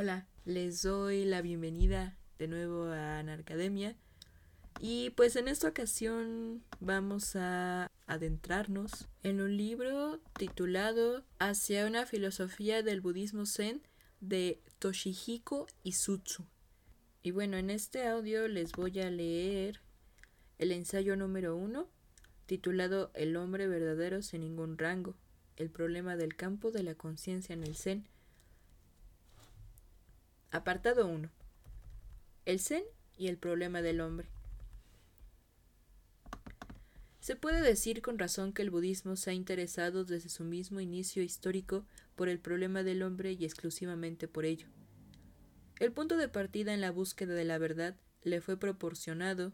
Hola, les doy la bienvenida de nuevo a Anarcademia. Y pues en esta ocasión vamos a adentrarnos en un libro titulado Hacia una filosofía del budismo zen de Toshihiko Isutsu. Y bueno, en este audio les voy a leer el ensayo número uno titulado El hombre verdadero sin ningún rango, el problema del campo de la conciencia en el zen Apartado 1. El Zen y el problema del hombre. Se puede decir con razón que el budismo se ha interesado desde su mismo inicio histórico por el problema del hombre y exclusivamente por ello. El punto de partida en la búsqueda de la verdad le fue proporcionado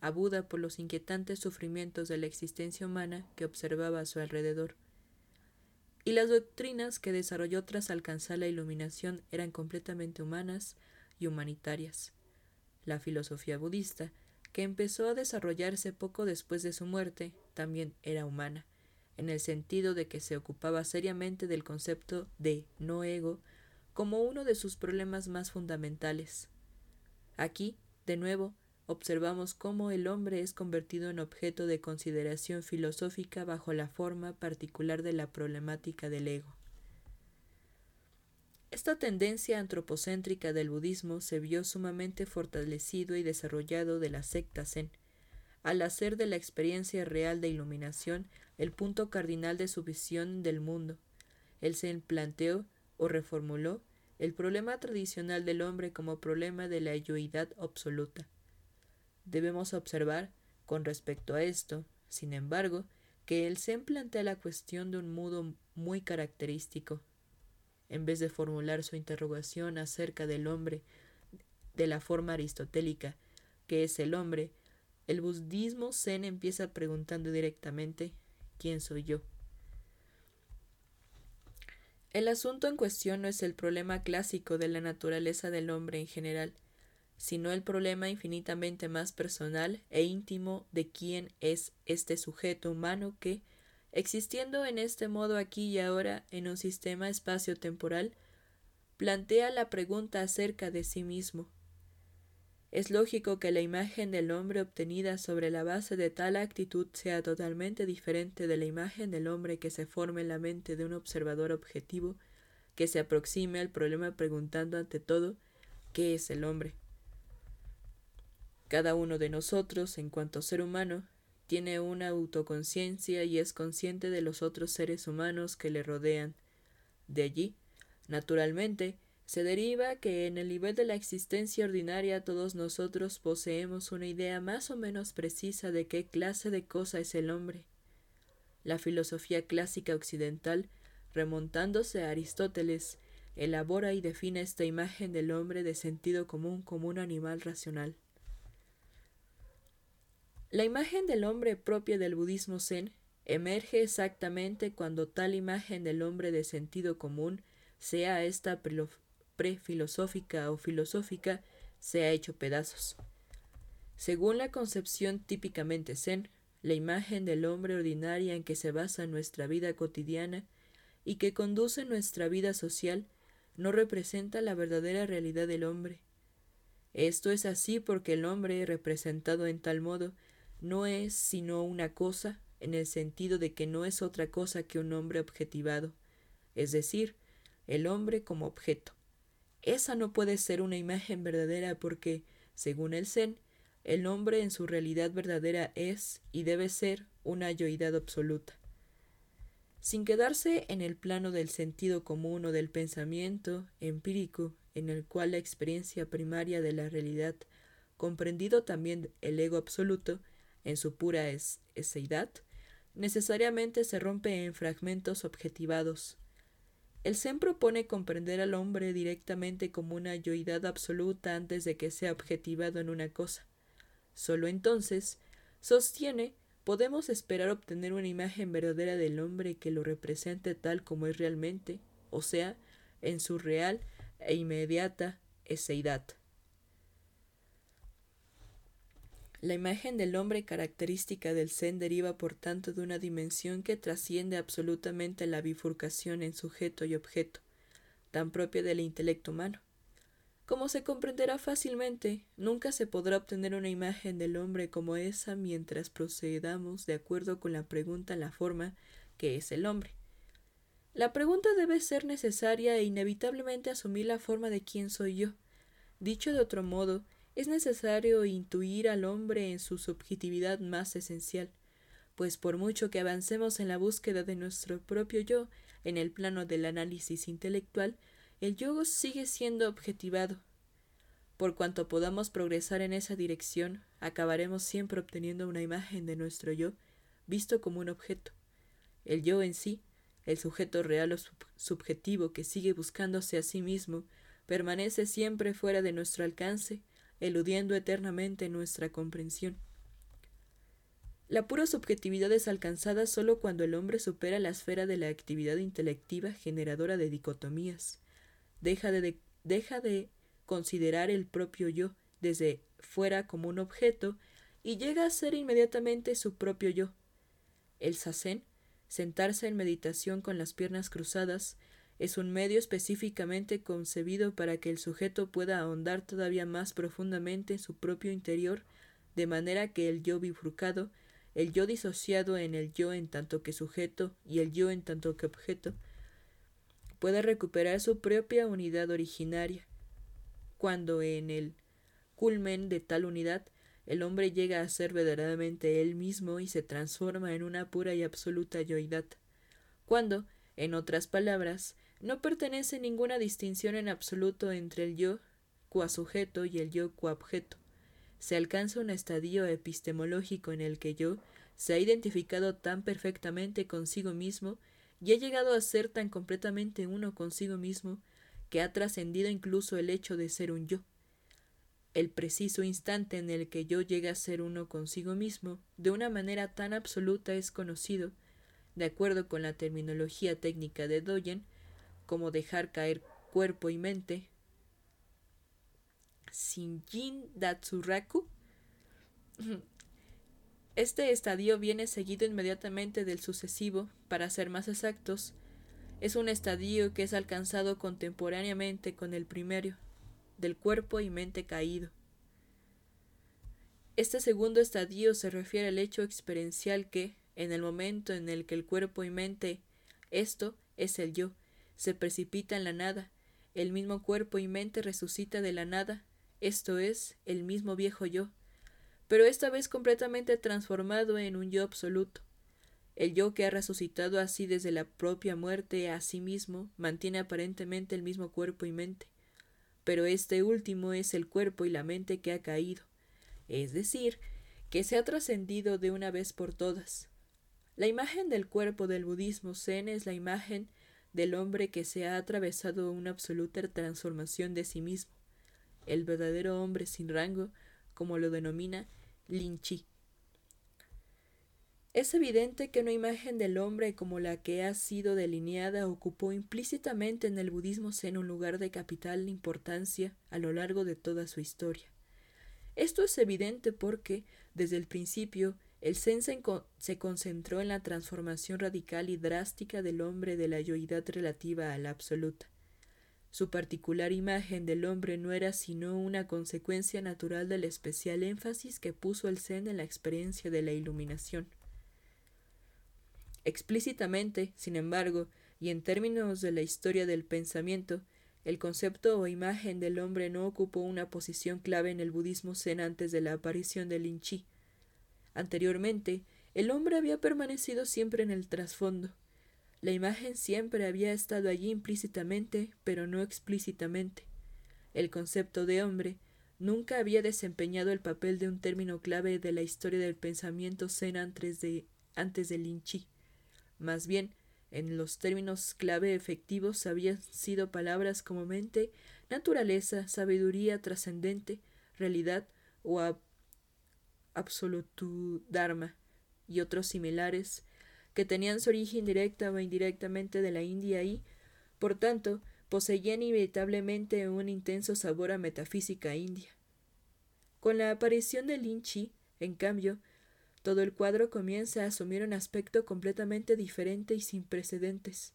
a Buda por los inquietantes sufrimientos de la existencia humana que observaba a su alrededor y las doctrinas que desarrolló tras alcanzar la iluminación eran completamente humanas y humanitarias. La filosofía budista, que empezó a desarrollarse poco después de su muerte, también era humana, en el sentido de que se ocupaba seriamente del concepto de no ego como uno de sus problemas más fundamentales. Aquí, de nuevo, observamos cómo el hombre es convertido en objeto de consideración filosófica bajo la forma particular de la problemática del ego. Esta tendencia antropocéntrica del budismo se vio sumamente fortalecido y desarrollado de la secta Zen, al hacer de la experiencia real de iluminación el punto cardinal de su visión del mundo. El Zen planteó o reformuló el problema tradicional del hombre como problema de la yoidad absoluta Debemos observar, con respecto a esto, sin embargo, que el Zen plantea la cuestión de un modo muy característico. En vez de formular su interrogación acerca del hombre de la forma aristotélica, que es el hombre, el budismo Zen empieza preguntando directamente ¿quién soy yo? El asunto en cuestión no es el problema clásico de la naturaleza del hombre en general, sino el problema infinitamente más personal e íntimo de quién es este sujeto humano que, existiendo en este modo aquí y ahora en un sistema espacio-temporal, plantea la pregunta acerca de sí mismo. Es lógico que la imagen del hombre obtenida sobre la base de tal actitud sea totalmente diferente de la imagen del hombre que se forma en la mente de un observador objetivo que se aproxime al problema preguntando ante todo ¿qué es el hombre? Cada uno de nosotros, en cuanto ser humano, tiene una autoconciencia y es consciente de los otros seres humanos que le rodean. De allí, naturalmente, se deriva que en el nivel de la existencia ordinaria todos nosotros poseemos una idea más o menos precisa de qué clase de cosa es el hombre. La filosofía clásica occidental, remontándose a Aristóteles, elabora y define esta imagen del hombre de sentido común como un animal racional. La imagen del hombre propia del budismo zen emerge exactamente cuando tal imagen del hombre de sentido común, sea esta prefilosófica o filosófica, se ha hecho pedazos. Según la concepción típicamente zen, la imagen del hombre ordinaria en que se basa nuestra vida cotidiana y que conduce nuestra vida social no representa la verdadera realidad del hombre. Esto es así porque el hombre, representado en tal modo, no es sino una cosa en el sentido de que no es otra cosa que un hombre objetivado, es decir, el hombre como objeto. Esa no puede ser una imagen verdadera porque, según el Zen, el hombre en su realidad verdadera es y debe ser una yoidad absoluta. Sin quedarse en el plano del sentido común o del pensamiento empírico, en el cual la experiencia primaria de la realidad, comprendido también el ego absoluto, en su pura es eseidad, necesariamente se rompe en fragmentos objetivados. El Zen propone comprender al hombre directamente como una yoidad absoluta antes de que sea objetivado en una cosa. Solo entonces, sostiene, podemos esperar obtener una imagen verdadera del hombre que lo represente tal como es realmente, o sea, en su real e inmediata eseidad. La imagen del hombre característica del Zen deriva por tanto de una dimensión que trasciende absolutamente la bifurcación en sujeto y objeto, tan propia del intelecto humano. Como se comprenderá fácilmente, nunca se podrá obtener una imagen del hombre como esa mientras procedamos de acuerdo con la pregunta en la forma que es el hombre. La pregunta debe ser necesaria e inevitablemente asumir la forma de quién soy yo. Dicho de otro modo, es necesario intuir al hombre en su subjetividad más esencial, pues por mucho que avancemos en la búsqueda de nuestro propio yo en el plano del análisis intelectual, el yo sigue siendo objetivado. Por cuanto podamos progresar en esa dirección, acabaremos siempre obteniendo una imagen de nuestro yo, visto como un objeto. El yo en sí, el sujeto real o subjetivo que sigue buscándose a sí mismo, permanece siempre fuera de nuestro alcance, eludiendo eternamente nuestra comprensión. La pura subjetividad es alcanzada sólo cuando el hombre supera la esfera de la actividad intelectiva generadora de dicotomías. Deja de, de considerar el propio yo desde fuera como un objeto y llega a ser inmediatamente su propio yo. El sasen, sentarse en meditación con las piernas cruzadas, es un medio específicamente concebido para que el sujeto pueda ahondar todavía más profundamente en su propio interior, de manera que el yo bifurcado, el yo disociado en el yo en tanto que sujeto y el yo en tanto que objeto, pueda recuperar su propia unidad originaria. Cuando en el culmen de tal unidad el hombre llega a ser verdaderamente él mismo y se transforma en una pura y absoluta yoidad. Cuando, en otras palabras, no pertenece ninguna distinción en absoluto entre el yo sujeto y el yo objeto. Se alcanza un estadio epistemológico en el que yo se ha identificado tan perfectamente consigo mismo y ha llegado a ser tan completamente uno consigo mismo que ha trascendido incluso el hecho de ser un yo. El preciso instante en el que yo llega a ser uno consigo mismo de una manera tan absoluta es conocido, de acuerdo con la terminología técnica de Doyen, como dejar caer cuerpo y mente. Shinjin Datsuraku. Este estadio viene seguido inmediatamente del sucesivo, para ser más exactos. Es un estadio que es alcanzado contemporáneamente con el primero, del cuerpo y mente caído. Este segundo estadio se refiere al hecho experiencial que, en el momento en el que el cuerpo y mente, esto es el yo, se precipita en la nada, el mismo cuerpo y mente resucita de la nada, esto es, el mismo viejo yo, pero esta vez completamente transformado en un yo absoluto. El yo que ha resucitado así desde la propia muerte a sí mismo mantiene aparentemente el mismo cuerpo y mente, pero este último es el cuerpo y la mente que ha caído, es decir, que se ha trascendido de una vez por todas. La imagen del cuerpo del budismo zen es la imagen del hombre que se ha atravesado una absoluta transformación de sí mismo, el verdadero hombre sin rango, como lo denomina Lin Chi. Es evidente que una imagen del hombre como la que ha sido delineada ocupó implícitamente en el budismo zen un lugar de capital importancia a lo largo de toda su historia. Esto es evidente porque, desde el principio, el Zen se, concentró en la transformación radical y drástica del hombre de la yoidad relativa a la absoluta. Su particular imagen del hombre no era sino una consecuencia natural del especial énfasis que puso el Zen en la experiencia de la iluminación. Explícitamente, sin embargo, y en términos de la historia del pensamiento, el concepto o imagen del hombre no ocupó una posición clave en el budismo zen antes de la aparición del Inchi. Anteriormente, el hombre había permanecido siempre en el trasfondo. La imagen siempre había estado allí implícitamente, pero no explícitamente. El concepto de hombre nunca había desempeñado el papel de un término clave de la historia del pensamiento zen antes de, antes. Más bien, en los términos clave efectivos habían sido palabras como mente, naturaleza, sabiduría trascendente, realidad o Absolutu Dharma y otros similares que tenían su origen directa o indirectamente de la India y, por tanto, poseían inevitablemente un intenso sabor a metafísica india. Con la aparición de Linchi, en cambio, todo el cuadro comienza a asumir un aspecto completamente diferente y sin precedentes.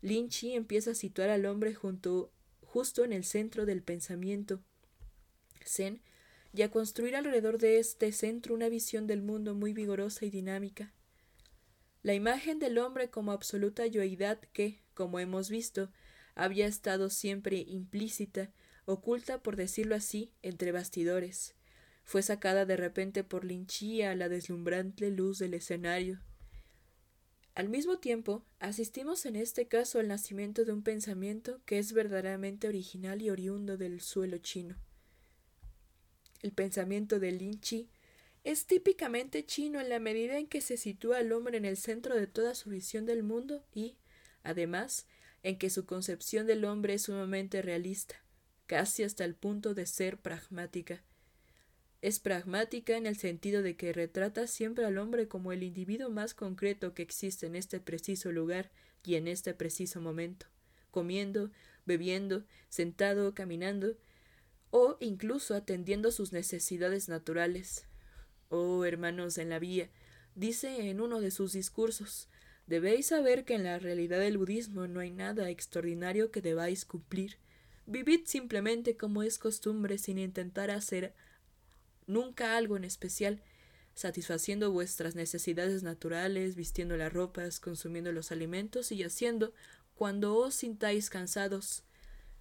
Linchi empieza a situar al hombre junto, justo en el centro del pensamiento zen y a construir alrededor de este centro una visión del mundo muy vigorosa y dinámica. La imagen del hombre como absoluta yoidad que, como hemos visto, había estado siempre implícita, oculta, por decirlo así, entre bastidores, fue sacada de repente por Linchía a la deslumbrante luz del escenario. Al mismo tiempo, asistimos en este caso al nacimiento de un pensamiento que es verdaderamente original y oriundo del suelo chino. El pensamiento de Lin Chi es típicamente chino en la medida en que se sitúa al hombre en el centro de toda su visión del mundo y, además, en que su concepción del hombre es sumamente realista, casi hasta el punto de ser pragmática. Es pragmática en el sentido de que retrata siempre al hombre como el individuo más concreto que existe en este preciso lugar y en este preciso momento, comiendo, bebiendo, sentado, caminando, o incluso atendiendo sus necesidades naturales. Oh, hermanos en la vía, dice en uno de sus discursos, debéis saber que en la realidad del budismo no hay nada extraordinario que debáis cumplir. Vivid simplemente como es costumbre sin intentar hacer nunca algo en especial, satisfaciendo vuestras necesidades naturales, vistiendo las ropas, consumiendo los alimentos y haciendo cuando os sintáis cansados.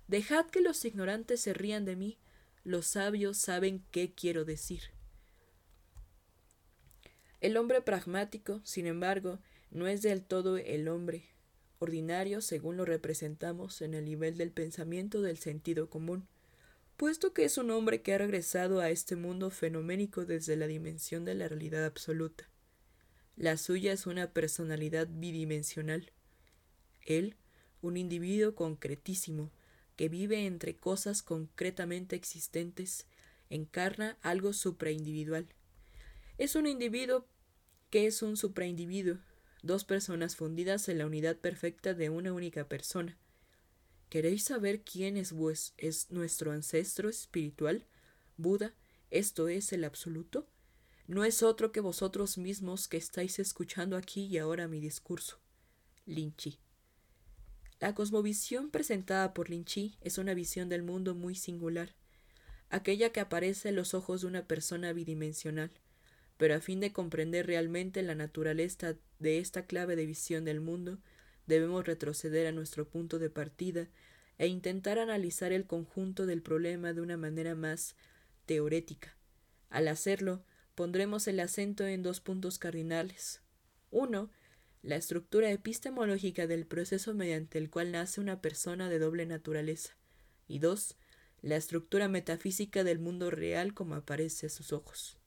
Dejad que los ignorantes se rían de mí, los sabios saben qué quiero decir. El hombre pragmático, sin embargo, no es del todo el hombre ordinario según lo representamos en el nivel del pensamiento del sentido común puesto que es un hombre que ha regresado a este mundo fenoménico desde la dimensión de la realidad absoluta. La suya es una personalidad bidimensional. Él, un individuo concretísimo, que vive entre cosas concretamente existentes, encarna algo supraindividual. Es un individuo que es un supraindividuo, dos personas fundidas en la unidad perfecta de una única persona, ¿Queréis saber quién es, es nuestro ancestro espiritual? Buda, esto es el absoluto. No es otro que vosotros mismos que estáis escuchando aquí y ahora mi discurso. Linchi. La cosmovisión presentada por Linchi es una visión del mundo muy singular, aquella que aparece en los ojos de una persona bidimensional. Pero a fin de comprender realmente la naturaleza de esta clave de visión del mundo, Debemos retroceder a nuestro punto de partida e intentar analizar el conjunto del problema de una manera más teorética. Al hacerlo, pondremos el acento en dos puntos cardinales. Uno, la estructura epistemológica del proceso mediante el cual nace una persona de doble naturaleza. Y dos, la estructura metafísica del mundo real como aparece a sus ojos.